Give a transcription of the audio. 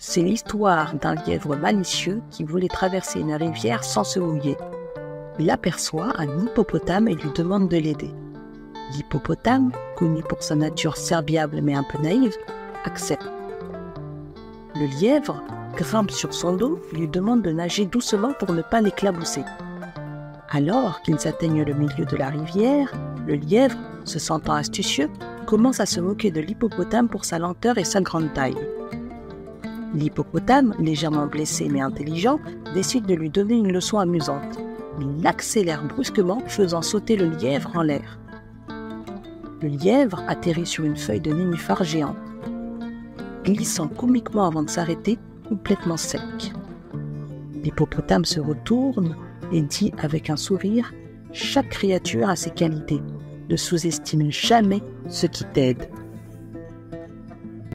C'est l'histoire d'un lièvre malicieux qui voulait traverser une rivière sans se mouiller. Il aperçoit un hippopotame et lui demande de l'aider. L'hippopotame, connu pour sa nature serviable mais un peu naïve, accepte. Le lièvre grimpe sur son dos, lui demande de nager doucement pour ne pas l'éclabousser. Alors qu'ils atteignent le milieu de la rivière, le lièvre, se sentant astucieux, commence à se moquer de l'hippopotame pour sa lenteur et sa grande taille. L'hippopotame, légèrement blessé mais intelligent, décide de lui donner une leçon amusante. Il l'accélère brusquement, faisant sauter le lièvre en l'air. Le lièvre atterrit sur une feuille de nénuphar géante, glissant comiquement avant de s'arrêter, complètement sec. L'hippopotame se retourne et dit avec un sourire Chaque créature a ses qualités. Ne sous-estime jamais ce qui t'aide.